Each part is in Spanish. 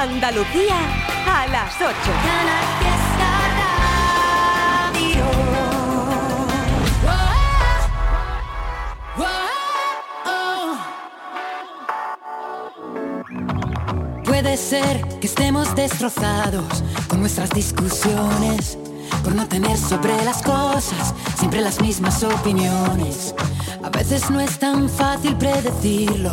Andalucía a las 8. Puede ser que estemos destrozados con nuestras discusiones, por no tener sobre las cosas siempre las mismas opiniones. A veces no es tan fácil predecirlo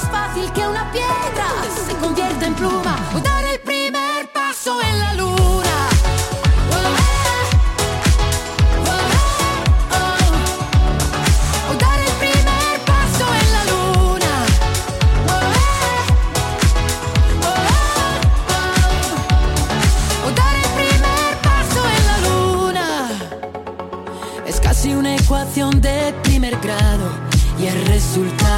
fácil que una piedra se convierta en pluma o dar el primer paso en la luna. O dar el primer paso en la luna. O dar el primer paso en la luna. Es casi una ecuación de primer grado y el resultado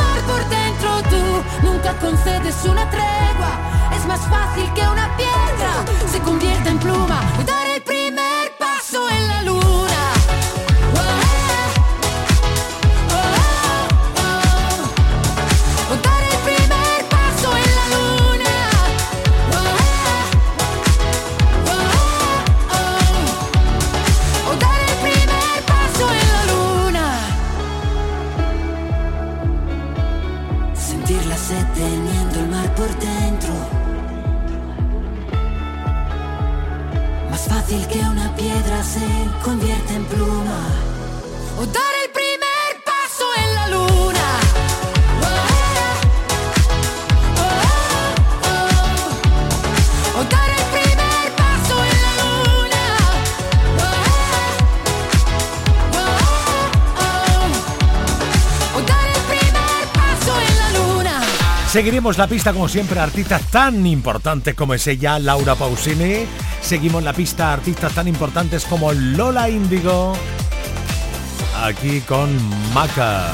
nunca concedes una tregua, es más fácil que una piedra se convierta en pluma. Dar el primer paso en la luna. Se convierte Seguiremos la pista como siempre a artistas tan importantes como es ella, Laura Pausini. Seguimos la pista a artistas tan importantes como Lola Índigo. Aquí con Maca.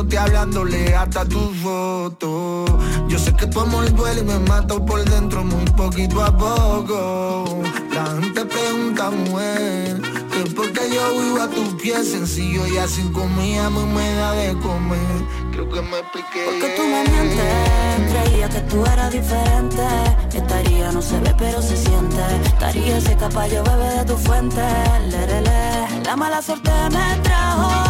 pensándote hablándole hasta tu foto Yo sé que tu amor duele y me mato por dentro muy poquito a poco. La gente pregunta, mujer, que por qué yo vivo a tus pies sencillo y así comida a mí me da de comer. Creo que me expliqué. Porque tú me mientes Creía que tú eras diferente. Estaría, no se ve pero se siente. Estaría ese caballo bebé de tu fuente. Lerele. La mala suerte me trajo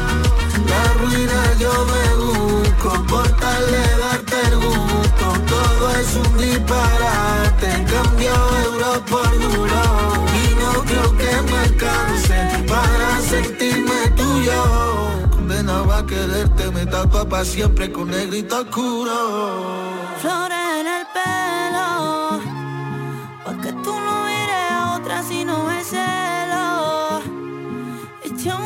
ruina yo me busco. Por tal de darte el gusto. Todo es un disparate. Cambio euro por duro. Y no creo que me alcance para sentirme tuyo. Condenaba a quererte me tapa para siempre con negrito oscuro. Flor en el pelo porque tú no iré a otra si no es celo. Echa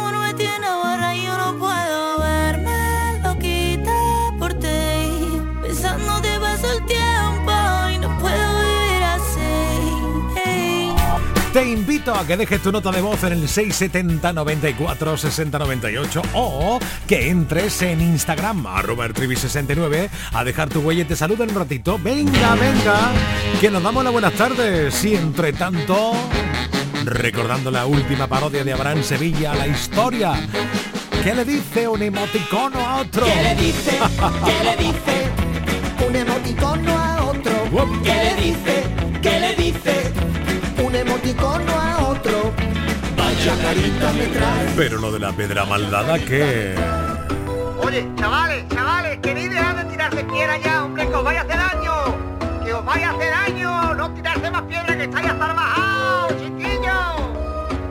invito a que dejes tu nota de voz en el 670 94 60 98 o que entres en Instagram, arroba 69 a dejar tu huella y te saludo en un ratito. Venga, venga, que nos damos las buenas tardes. Y entre tanto, recordando la última parodia de Abraham Sevilla, la historia. ¿Qué le dice un emoticono a otro? ¿Qué le dice? ¿Qué le dice? Un emoticono a otro. ¿Qué le dice? ¿Qué le dice? Un emoticono a otro. Vaya carita me trae. Pero lo de la pedra maldada, ¿qué? Oye, chavales, chavales, queréis dejar de tirarse piedra ya, hombre, que os vaya a hacer daño. Que os vaya a hacer daño. No tirarse más piedra que estáis hasta bajados, chiquillos.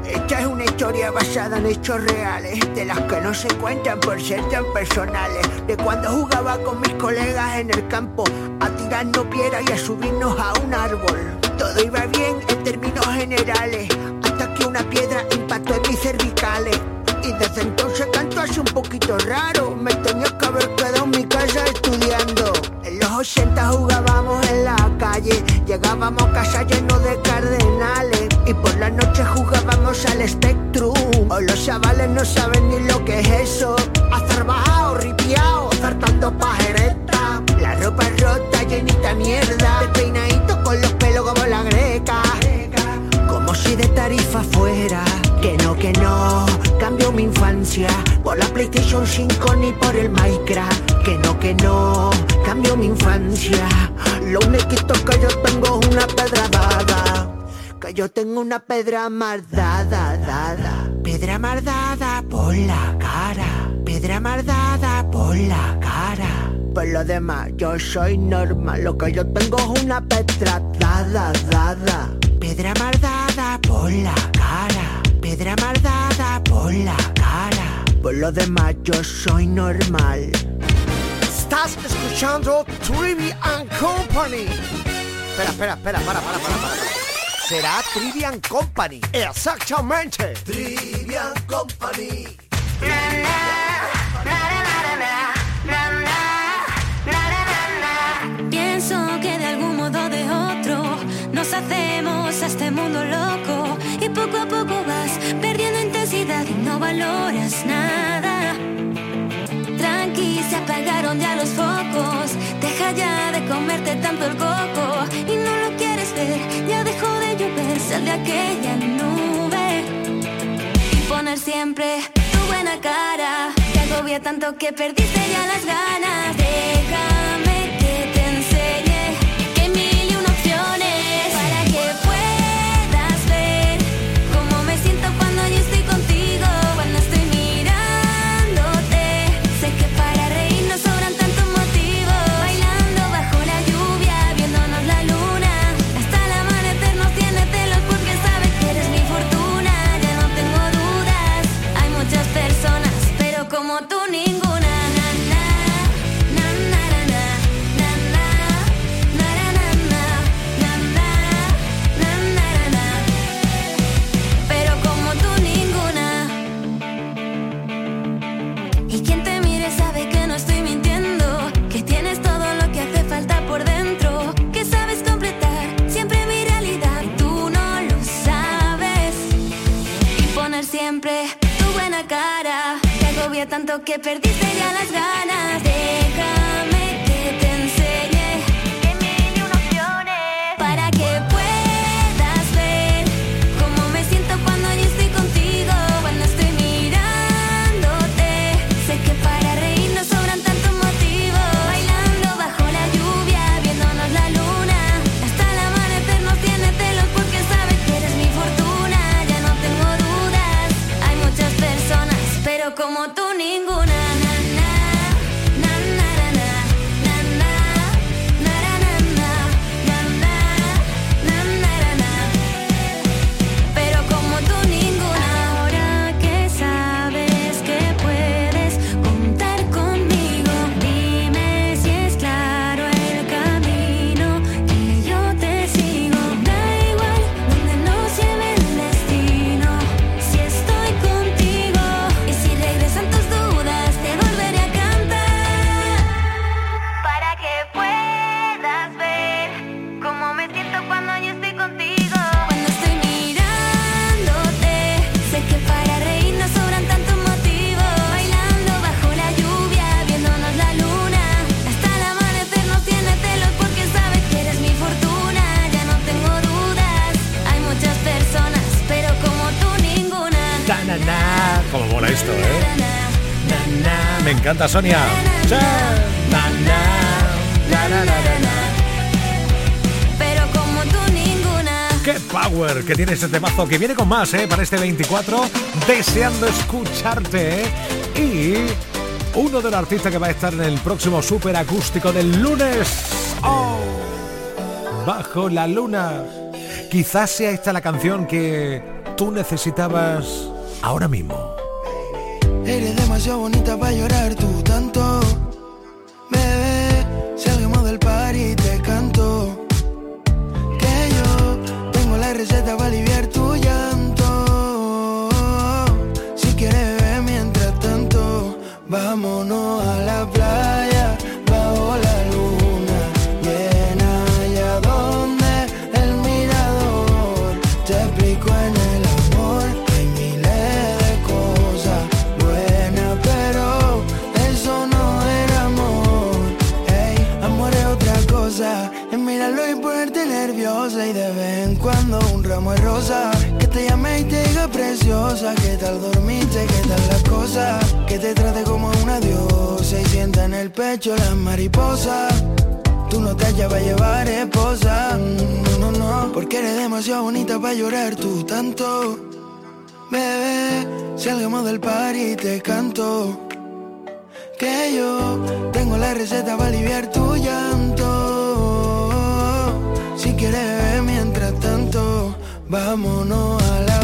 Esta es una historia basada en hechos reales, de las que no se cuentan por ser tan personales. De cuando jugaba con mis colegas en el campo, a tirarnos piedra y a subirnos a un árbol. Todo iba bien en términos generales, que una piedra impactó en mis cervicales. Y desde entonces canto así un poquito raro, me tenía que haber quedado en mi casa estudiando. En los 80 jugábamos en la calle, llegábamos a casa llenos de cardenales y por la noche jugábamos al Spectrum. Hoy los chavales no saben Que no, que no, cambio mi infancia por la PlayStation 5 ni por el Minecraft. Que no, que no, cambio mi infancia. Lo único que yo tengo es una pedra dada. Que yo tengo una pedra mardada, dada. Pedra mardada por la cara. Pedra mardada por la cara. Por lo demás, yo soy normal. Lo que yo tengo es una pedra dada, dada. Pedra mardada por la cara. La cara. Por lo demás, yo soy normal. Estás escuchando Trivian Company. Espera, espera, espera, para, para, para, para. Será Trivian Company. Exactamente. Trivian Company. Pienso comerte tanto el coco y no lo quieres ver, ya dejó de llover, sal de aquella nube y poner siempre tu buena cara. Te agobia tanto que perdiste ya las ganas. Que tanto que perdiste ya las ganas. Déjame Me encanta, Sonia. Pero como tú ninguna. ¡Qué power que tiene este temazo! Que viene con más, ¿eh? Para este 24. Deseando escucharte, ¿eh? Y uno de los artistas que va a estar en el próximo super acústico del lunes. ¡Oh! Bajo la luna. Quizás sea esta la canción que tú necesitabas ahora mismo. Eres demasiado bonita para llorar tú tanto. Bebé, salgamos del par y te canto. Que yo tengo la receta para aliviar tu ramo de rosa. Que te llame y te diga preciosa. ¿Qué tal dormiste? ¿Qué tal las cosas? Que te trate como una diosa y sienta en el pecho las mariposas. Tú no te hallas para llevar esposa, no, no, no, porque eres demasiado bonita para llorar tú tanto. Bebé, salgamos del par y te canto. Que yo tengo la receta para aliviar tu llanto. Si quieres vámonos a la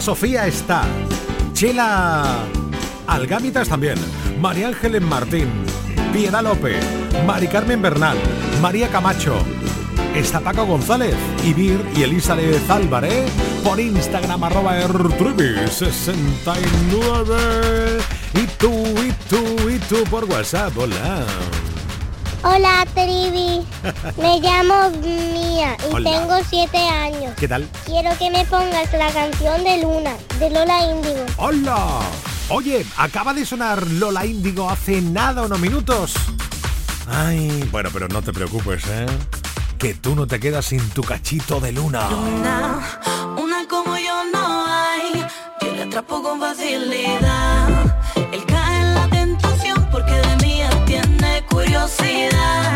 Sofía está. Chela Algámitas también. María Ángeles Martín. Piedad López. Mari Carmen Bernal. María Camacho. Está Paco González. Ibir y Elizabeth Álvarez. Por Instagram arroba ertrubi69. Y tú, y tú, y tú por WhatsApp. Hola. Hola, Trivi. Me llamo Mía y Hola. tengo siete años. ¿Qué tal? Quiero que me pongas la canción de Luna, de Lola Índigo. ¡Hola! Oye, acaba de sonar Lola Índigo hace nada unos minutos. Ay, bueno, pero no te preocupes, ¿eh? Que tú no te quedas sin tu cachito de luna. Una, una como yo no hay. Yo le atrapo con facilidad. felicidad.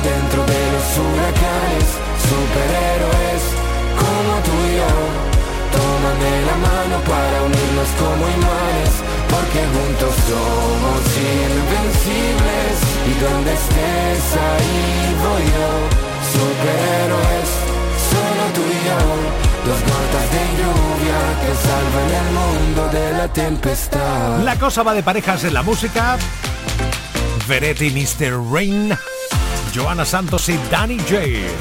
Dentro de los huracanes, superhéroes como tú y yo. Tómame la mano para unirnos como imanes, porque juntos somos invencibles. Y donde estés ahí voy yo, superhéroes, solo tú y yo. Dos gotas de lluvia que salvan el mundo de la tempestad. La cosa va de parejas en la música. Veretti Mr. Rain Joana Santos y Danny J.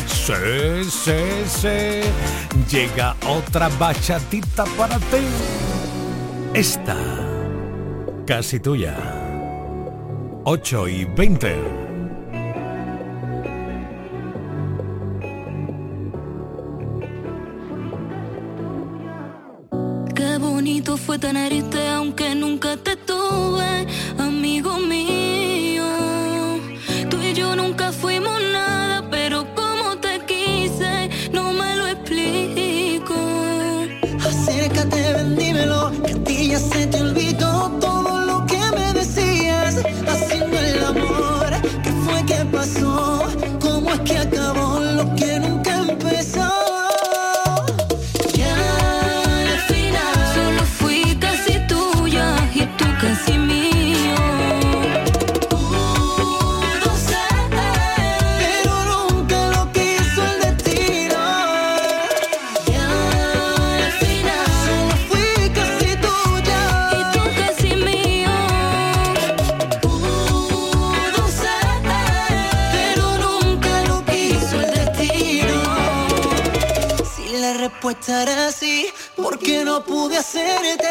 Sí, sí, sí. Llega otra bachatita para ti. Esta, casi tuya. 8 y 20. Qué bonito fue tenerte pude hacerte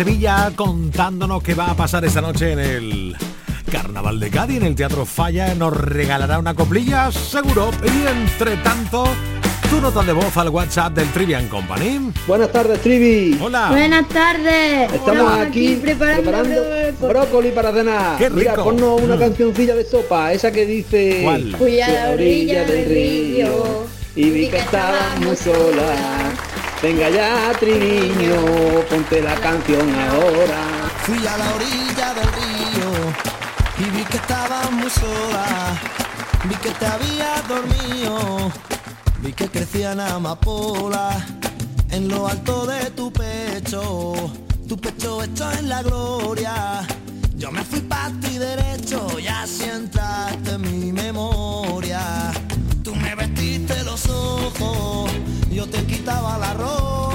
Sevilla contándonos qué va a pasar esta noche en el Carnaval de Cádiz, en el Teatro Falla. Nos regalará una coplilla, seguro. Y entre tanto, tu nota de voz al WhatsApp del Trivian Company. Buenas tardes, Trivi. Hola. Buenas tardes. Estamos aquí preparando, brócoli para cenar. Qué rico. Mira, ponnos una Mm. cancioncilla de sopa, esa que dice... ¿Cuál? Fui a la orilla del río y vi que estaba muy sola. Venga ya, Triviño, ponte la canción ahora. Fui a la orilla del río y vi que estabas muy sola. Vi que te habías dormido, vi que crecían amapolas en lo alto de tu pecho. Tu pecho hecho en la gloria. Yo me fui para ti derecho y en mi memoria. Me vestiste los ojos, yo te quitaba la ropa.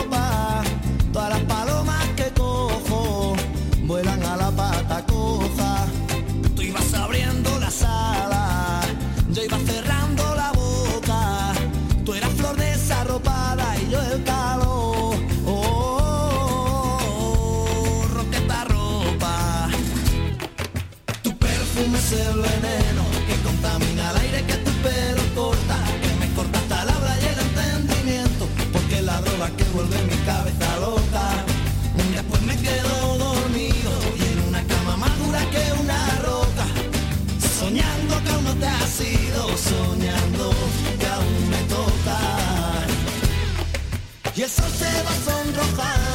Se va sonrojando porque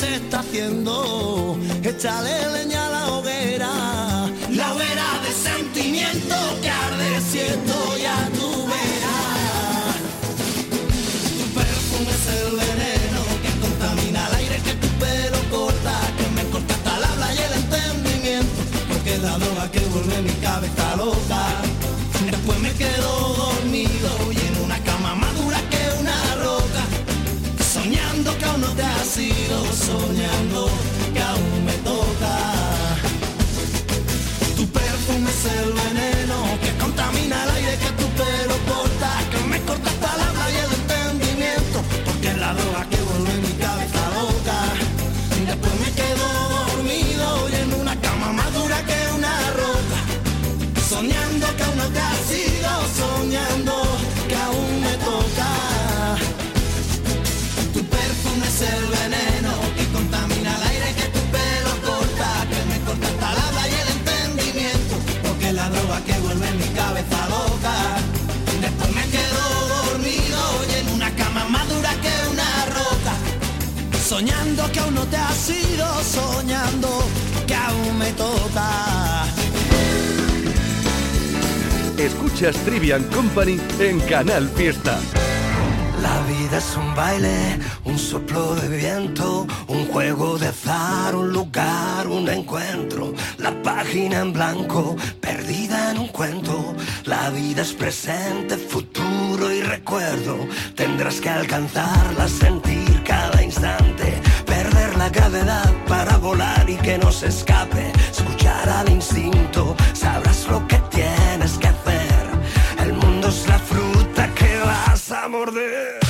se está haciendo. Échale leña a la hoguera. La hoguera de sentimiento que arde siento ya tu verás. Soñando soñando que aún no te has ido, soñando que aún me toca. Escuchas Trivian Company en Canal Fiesta. La vida es un baile, un soplo de viento, juego de azar, un lugar, un encuentro. La página en blanco, perdida en un cuento. La vida es presente, futuro y recuerdo. Tendrás que alcanzarla, sentir cada instante. Perder la gravedad para volar y que no se escape. Escuchar al instinto, sabrás lo que tienes que hacer. El mundo es la fruta que vas a morder.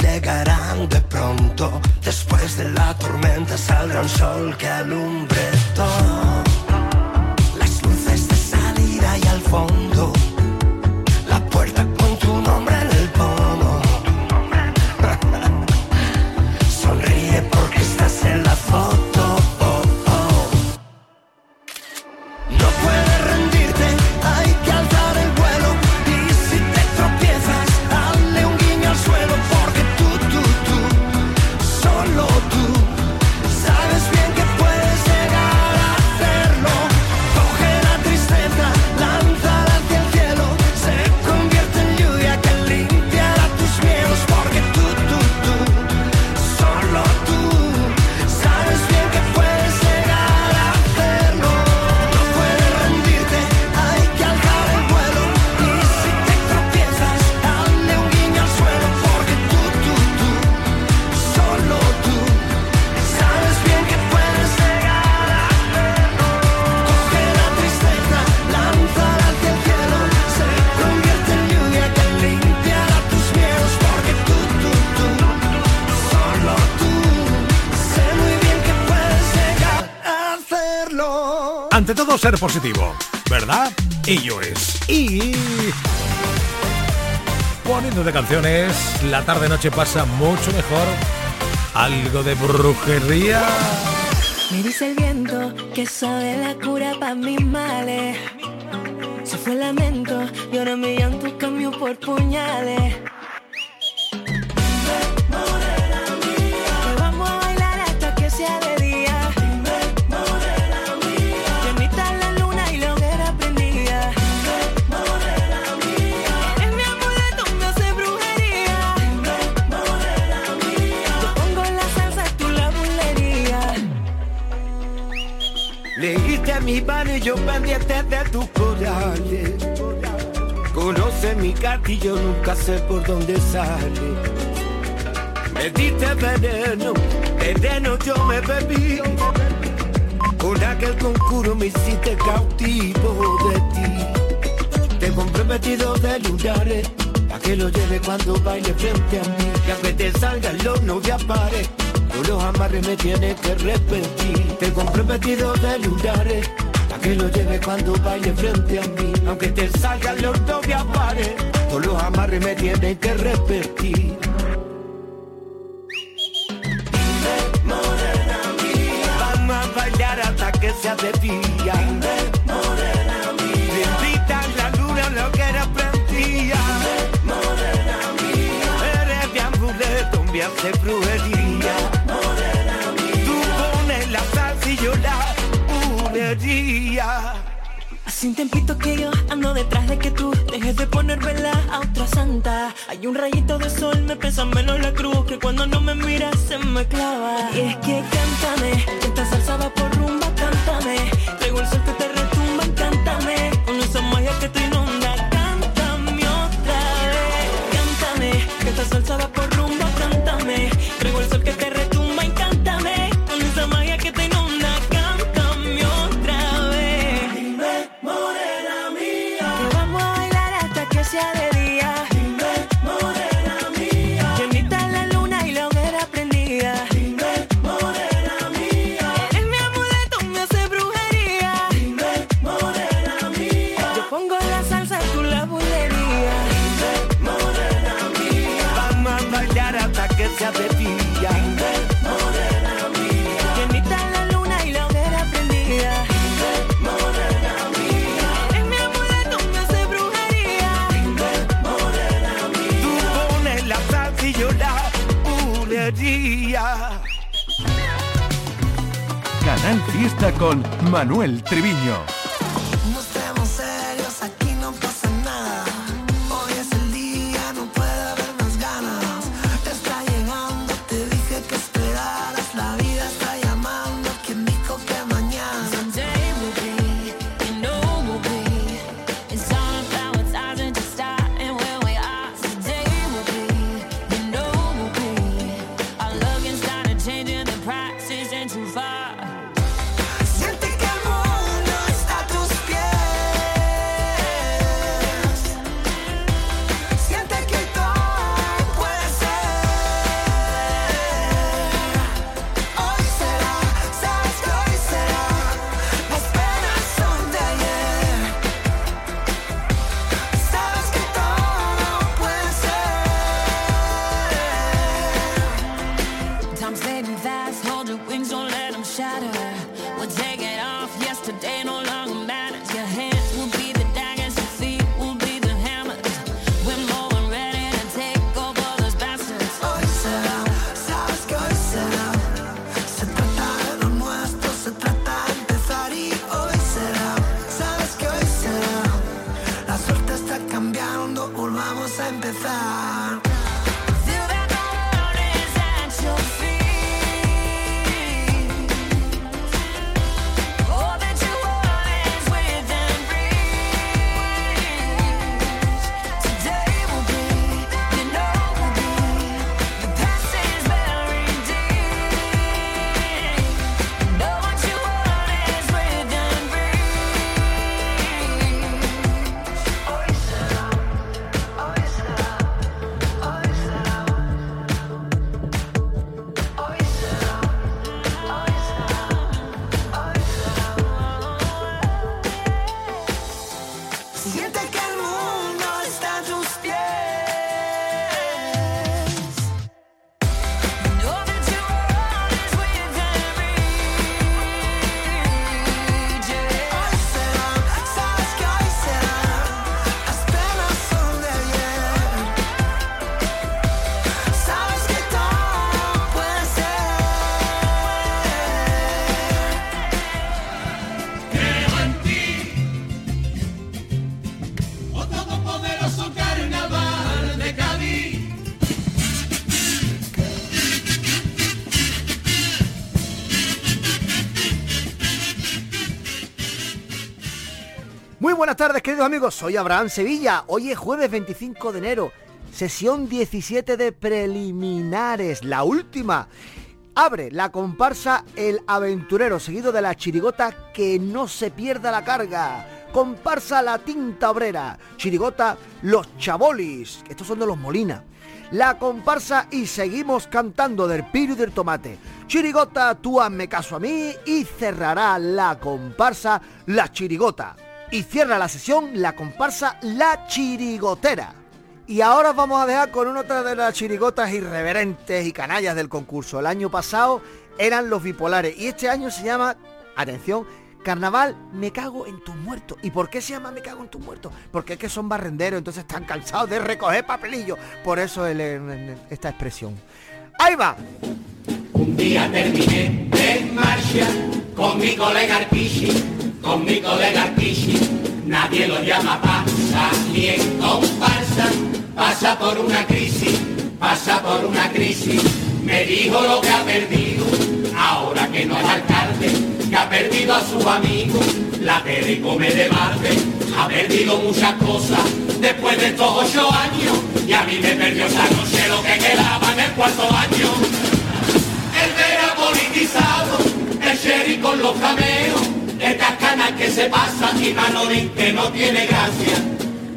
Llegarán de pronto. Después de la tormenta saldrá un sol que alumbre todo. Las luces de salida y al fondo. Solo tú, Todo, ser positivo, ¿verdad? Ello es. Y. Poniendo de canciones, la tarde-noche pasa mucho mejor. Algo de brujería. Me dice el viento que sabe la cura para mis males. Se fue el lamento y ahora mi llanto cambió por puñales. Yo pendiente de tus corales. Conoce mi gatillo, nunca sé por dónde sale. Me diste veneno, veneno yo me bebí. Con aquel conjuro me hiciste cautivo de ti. Te compré vestido de lunares, pa' que lo lleve cuando baile frente a mí. Y aunque te salgan los novias pares, por los amarres me tienes que repetir. Te compré vestido de lunares, que lo lleve cuando baile frente a mí. Aunque te salgan los novias pares, por los amarres me tienes que repetir. Vamos a bailar hasta que sea de día. Le invitan la luna lo que era prendía. Eres mi amuleto, me hace brujería. Tú pones la salsa y yo la bulería. Hace un tiempito que yo ando detrás de que tú dejes de poner vela a otra santa. Hay un rayito de sol, me pesa menos la cruz que cuando no me miras se me clava. Y es que cántame, esta salsa por rumba, cántame. Traigo el sol que te retumba, Canal Fiesta con Manuel Triviño. Queridos amigos. Soy Abraham Sevilla. Hoy es jueves 25 de enero. Sesión 17 de preliminares, la última. Abre la comparsa El Aventurero, seguido de la chirigota Que no se pierda la carga. Comparsa La Tinta Obrera. Chirigota Los Chabolis. Estos son de los Molina. La comparsa Y seguimos cantando del Piro y del Tomate. Chirigota Tú hazme caso a mí. Y cerrará la comparsa La Chirigota. Y cierra la sesión la comparsa La Chirigotera. Y ahora os vamos a dejar con una otra de las chirigotas irreverentes y canallas del concurso. El año pasado eran los bipolares y este año se llama, atención, Carnaval Me Cago en tus muertos. ¿Y por qué se llama Me Cago en tus muertos? Porque es que son barrenderos, entonces están cansados de recoger papelillos. Por eso esta expresión. ¡Ahí va! Un día terminé en marcha con mi colega Arpichi, con mi colega Arpichi. Nadie lo llama pasa ni en comparsa, pasa por una crisis, pasa por una crisis. Me dijo lo que ha perdido, ahora que no es alcalde, que ha perdido a sus amigos, la tele come de balde, ha perdido muchas cosas después de estos ocho años, y a mí me perdió esa noche lo que quedaba en el cuarto año. El vera politizado, el sheriff con los cameos, el cascana que se pasa y Manolín que no tiene gracia.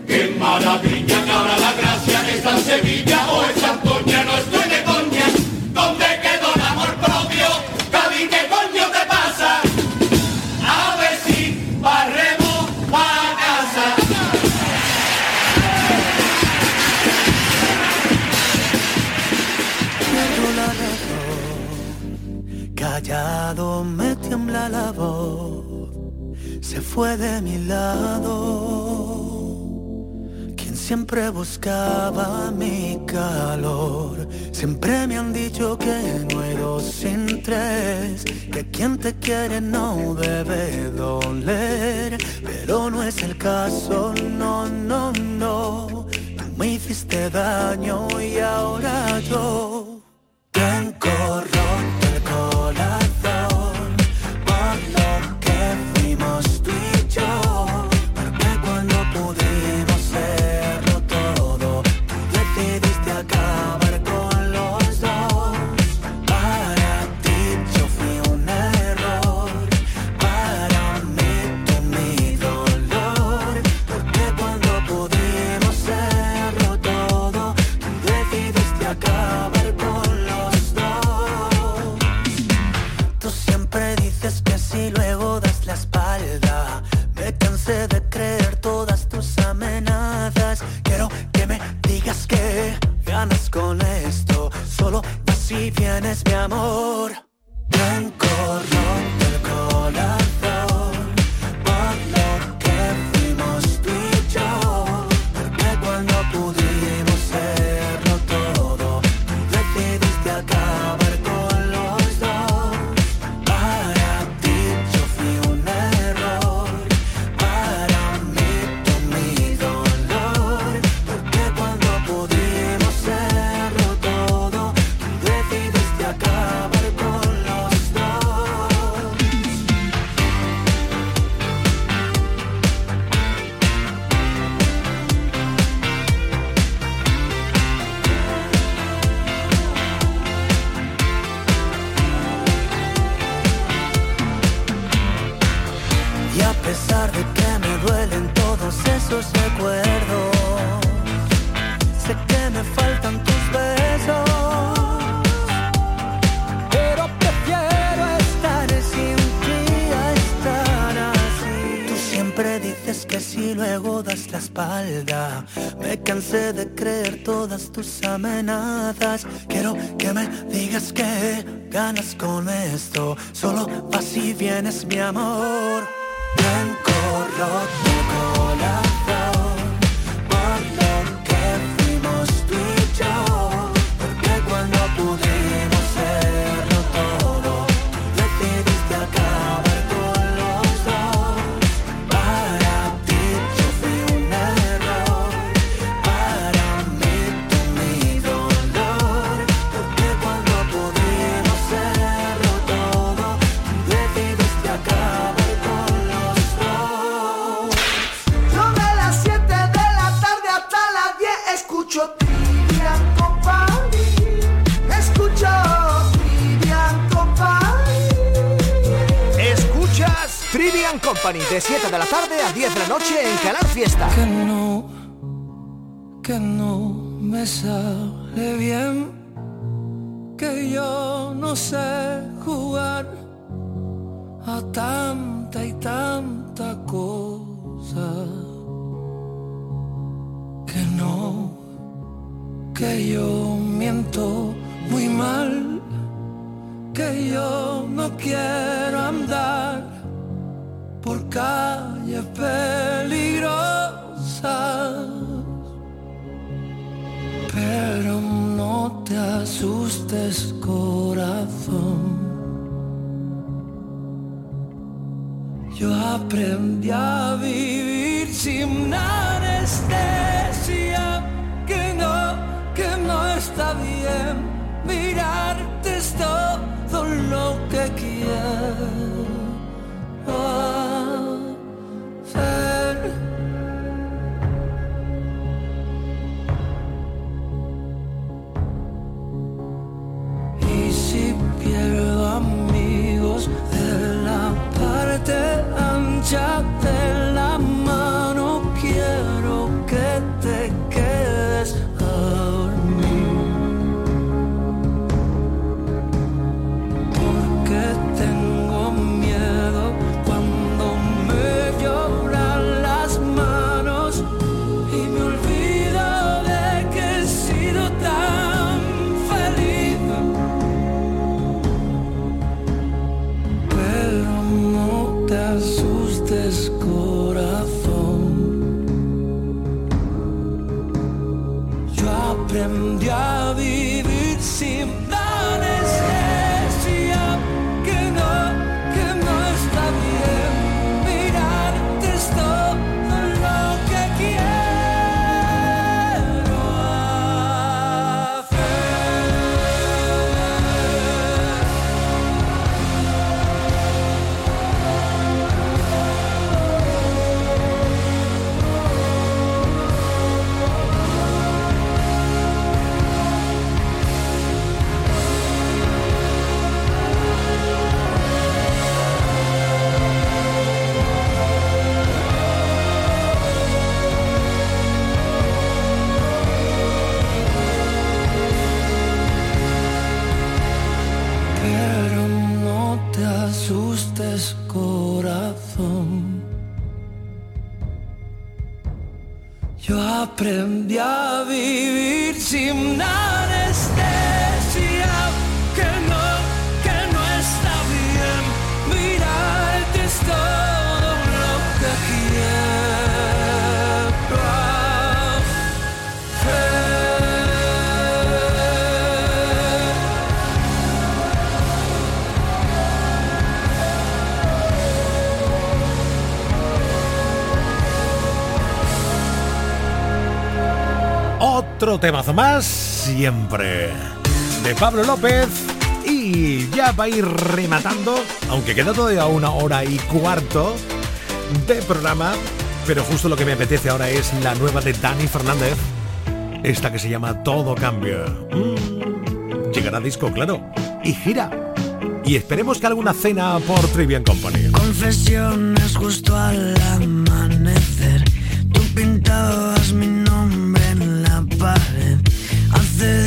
Qué maravilla que ahora la gracia está en Sevilla o en Santoña, no estoy de coña. ¿Dónde quedó el amor propio? Cádiz, ¿qué coño te pasa? A ver si barremos pa' casa. Callado me tiembla la voz, se fue de mi lado, quien siempre buscaba mi calor, siempre me han dicho que no dos sin tres, que quien te quiere no debe doler, pero no es el caso, no, no, no. Tú me hiciste daño y ahora yo tengo roto de creer todas tus amenazas. Quiero que me digas que ganas con esto. Solo vas y vienes, mi amor. 7 de la tarde a 10 de la noche en Canal Fiesta. Que no, que no me sale bien otro temazo más, siempre de Pablo López. Y ya va a ir rematando, aunque queda todavía una hora y cuarto de programa. Pero justo lo que me apetece ahora es la nueva de Dani Fernández, esta que se llama Todo Cambio. Mm, llegará disco, claro, y gira. Y esperemos que alguna cena por Trivian Company. Confesiones justo al amanecer. Tú pintabas mi I'm still.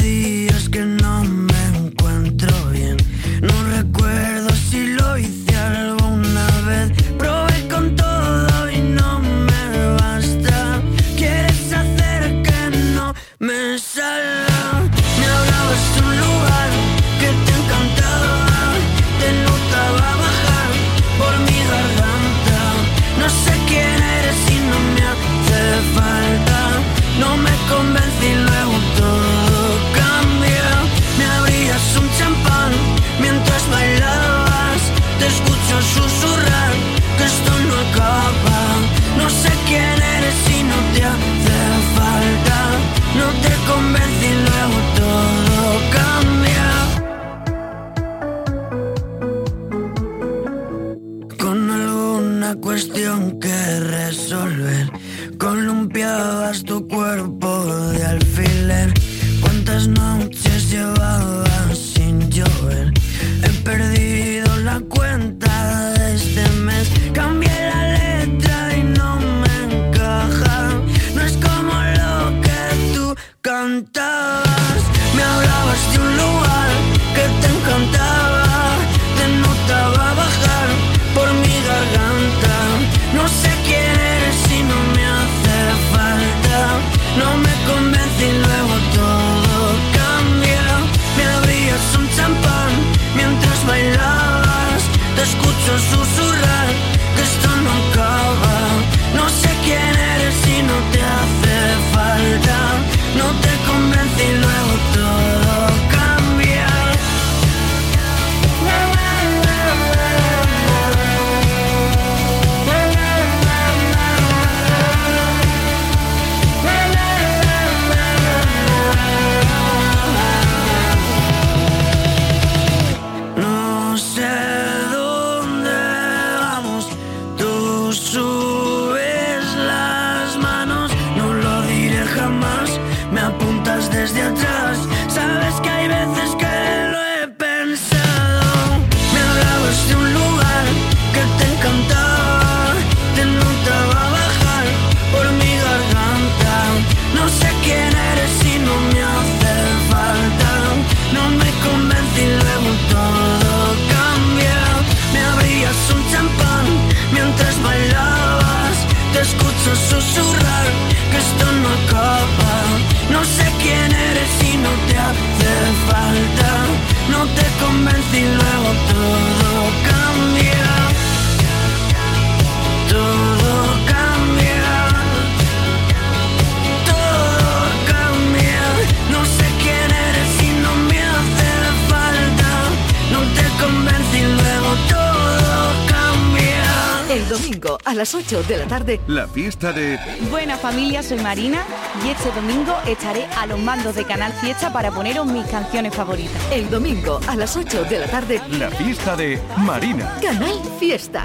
El domingo a las 8 de la tarde. La fiesta de Buena familia, soy Marina y este domingo estaré a los mandos de Canal Fiesta para poneros mis canciones favoritas. El domingo a las 8 de la tarde. la fiesta de Marina. Canal Fiesta.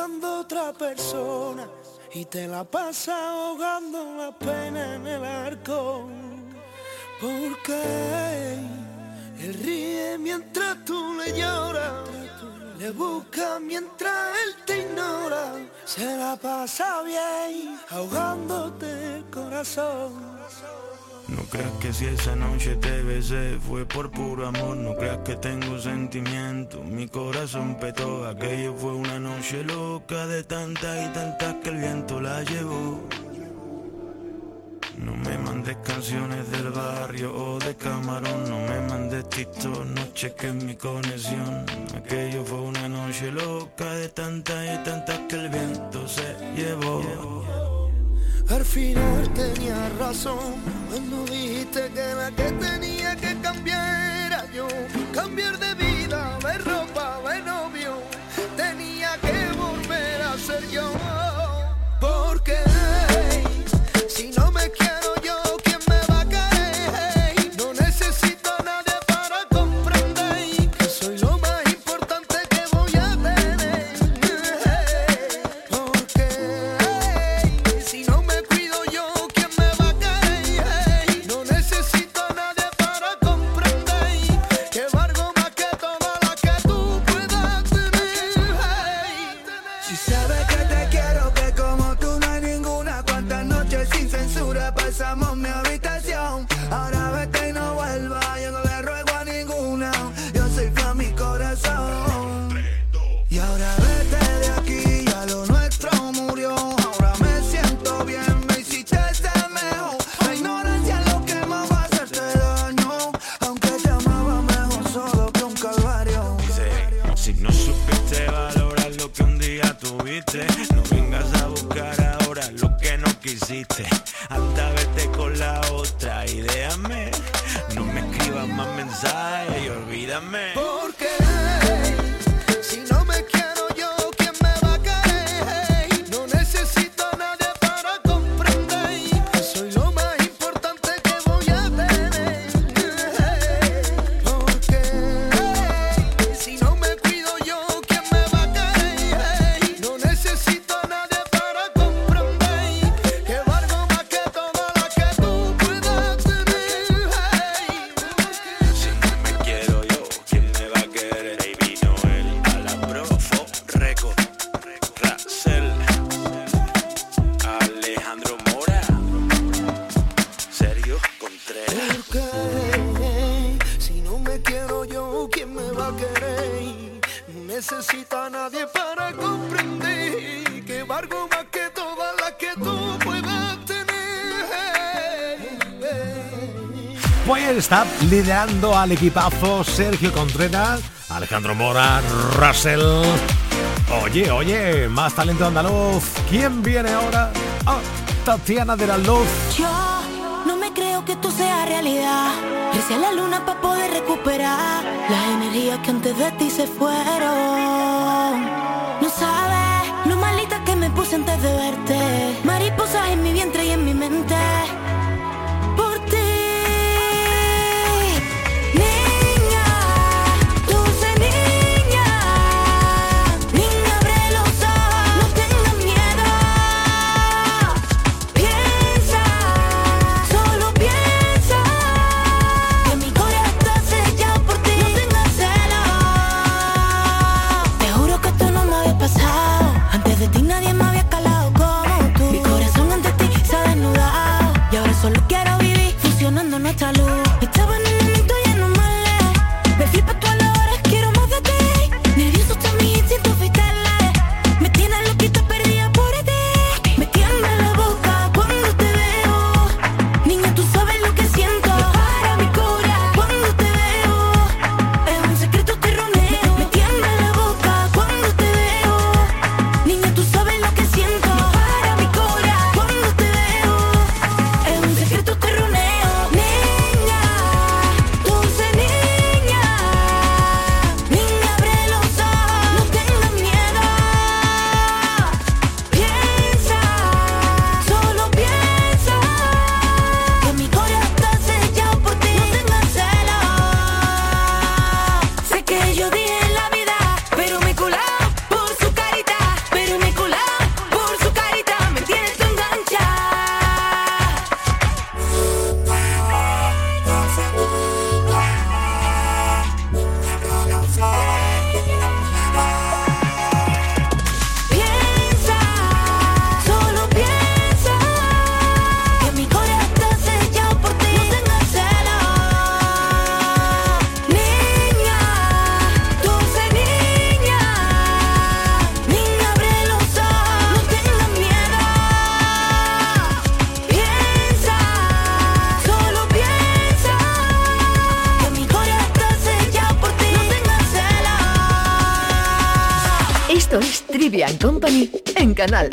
Buscando otra persona y te la pasa ahogando la pena en el arco. Porque él ríe mientras tú le lloras, le busca mientras él te ignora. Se la pasa bien ahogándote corazón. No creas que si esa noche te besé fue por puro amor, no creas que tengo sentimiento, mi corazón petó, aquello fue una noche loca de tantas y tantas que el viento la llevó. No me mandes canciones del barrio o de camarón, no me mandes TikTok, no cheques mi conexión. Aquello fue una noche loca de tantas y tantas que el viento se llevó. Al final tenías razón cuando dijiste que la que tenía que cambiar era yo. Cambiar de vida, de ropa, de novio. Tenía que volver a ser yo. WhatsApp liderando al equipazo Sergio Contreras, Alejandro Mora, Russell. Oye, oye, más talento andaluz. ¿Quién viene ahora? Oh, Tatiana de la Luz. Yo no me creo que tú seas realidad. Rece a la luna para poder recuperar las energías que antes de ti se fueron. No sabes lo malita que me puse antes de verte. Mariposas en mi vientre y en mi mente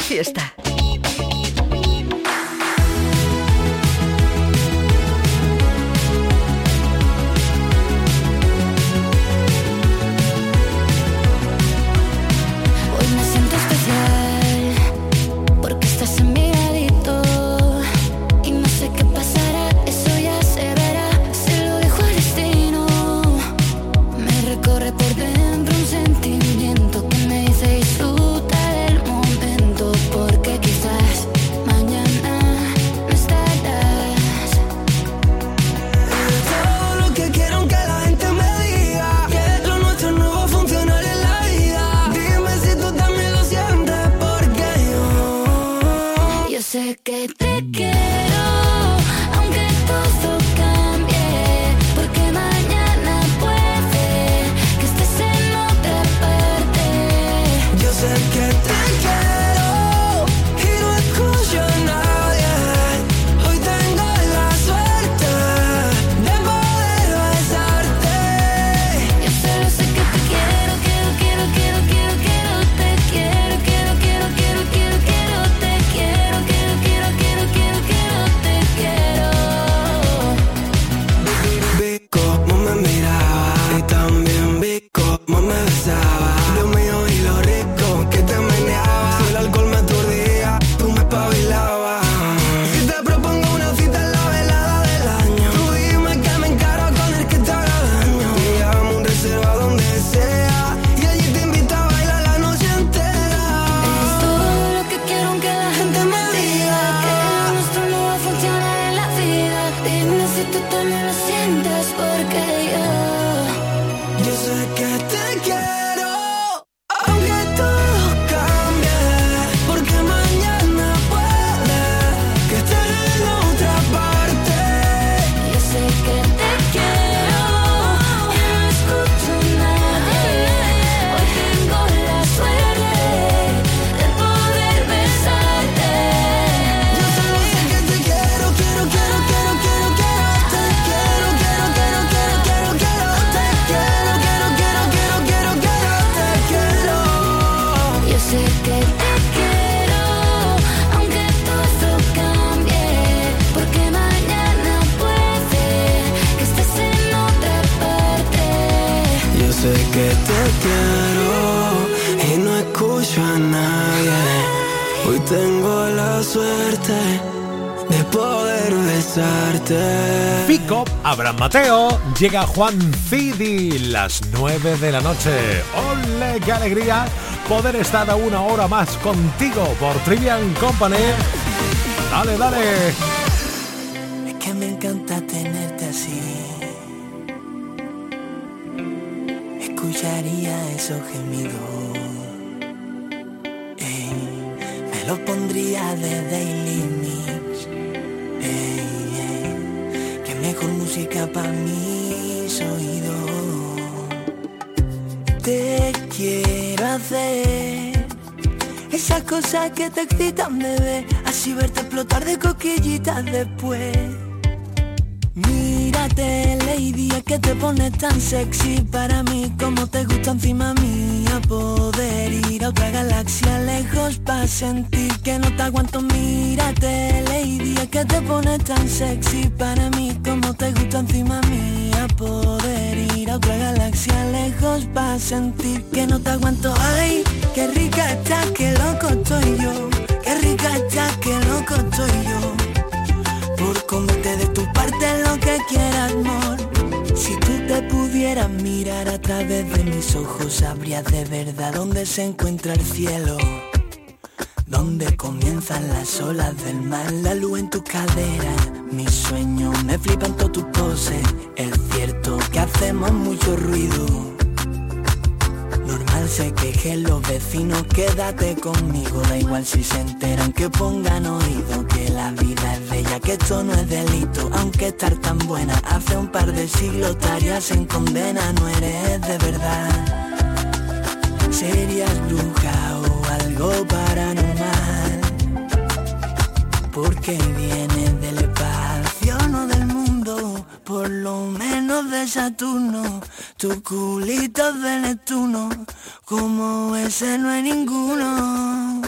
fiesta. Pico, Abraham Mateo, llega Juan Fidi, las 9 de la noche. ¡Ole, qué alegría! Poder estar a una hora más contigo por Trivian Company. Dale, dale. Es que me encanta tenerte así. Escucharía esos gemidos. Cosas que te excitan, bebé. Así verte explotar de coquillitas después. Mírate, lady, que te pones tan sexy para mí como te gusta encima mía poder ir a otra galaxia lejos para sentir que no te aguanto. Mírate, lady, es que te pones tan sexy para mí como te gusta encima mía poder ir a otra galaxia lejos para sentir que no te aguanto. Ay, qué rica está, qué loco estoy yo. Qué rica está, qué loco estoy yo por comerte de tu parte lo que quieras, amor. Si tú te pudieras mirar a través de mis ojos, sabrías de verdad dónde se encuentra el cielo. Donde comienzan las olas del mar, la luz en tu cadera. Mis sueños me flipan todas tus poses. Es cierto que hacemos mucho ruido. Se quejen los vecinos, quédate conmigo, da igual si se enteran que pongan oído, que la vida es bella, que esto no es delito, aunque estar tan buena hace un par de siglos estarías en condena, no eres de verdad. Serías bruja o algo paranormal, porque vienes del por lo menos de Saturno, tu culito de Neptuno, como ese no hay ninguno.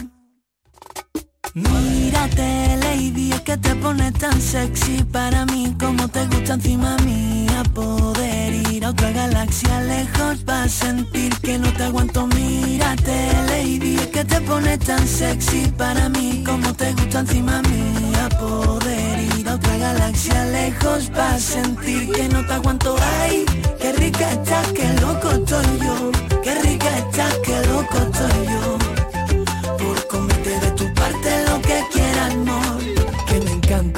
Mírate, lady, es que te pones tan sexy para mí como te gusta encima mía poder ir a otra galaxia lejos para sentir que no te aguanto. Mírate, lady, es que te pones tan sexy para mí como te gusta encima mía poder ir a otra galaxia lejos para sentir que no te aguanto. Ay, qué rica estás, qué loco estoy yo. Qué rica estás, qué loco estoy yo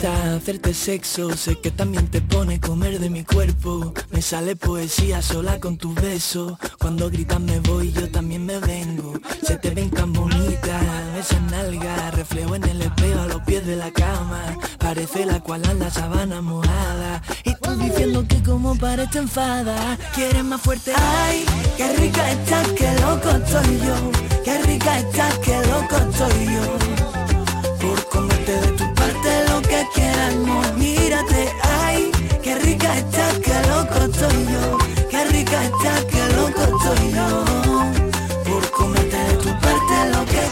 hacerte sexo, sé que también te pone comer de mi cuerpo. Me sale poesía sola con tus besos. Cuando gritas me voy, yo también me vengo. Se te ven tan bonitas, esa nalga, reflejo en el espejo a los pies de la cama. Parece la cual anda sabana mojada. Y tú diciendo que como para te enfada, quieres más fuerte. Ay, qué rica estás, qué loco estoy yo. Qué rica estás, qué loco se mírate, ay, qué rica está, qué loco estoy yo, qué rica está, qué loco estoy yo.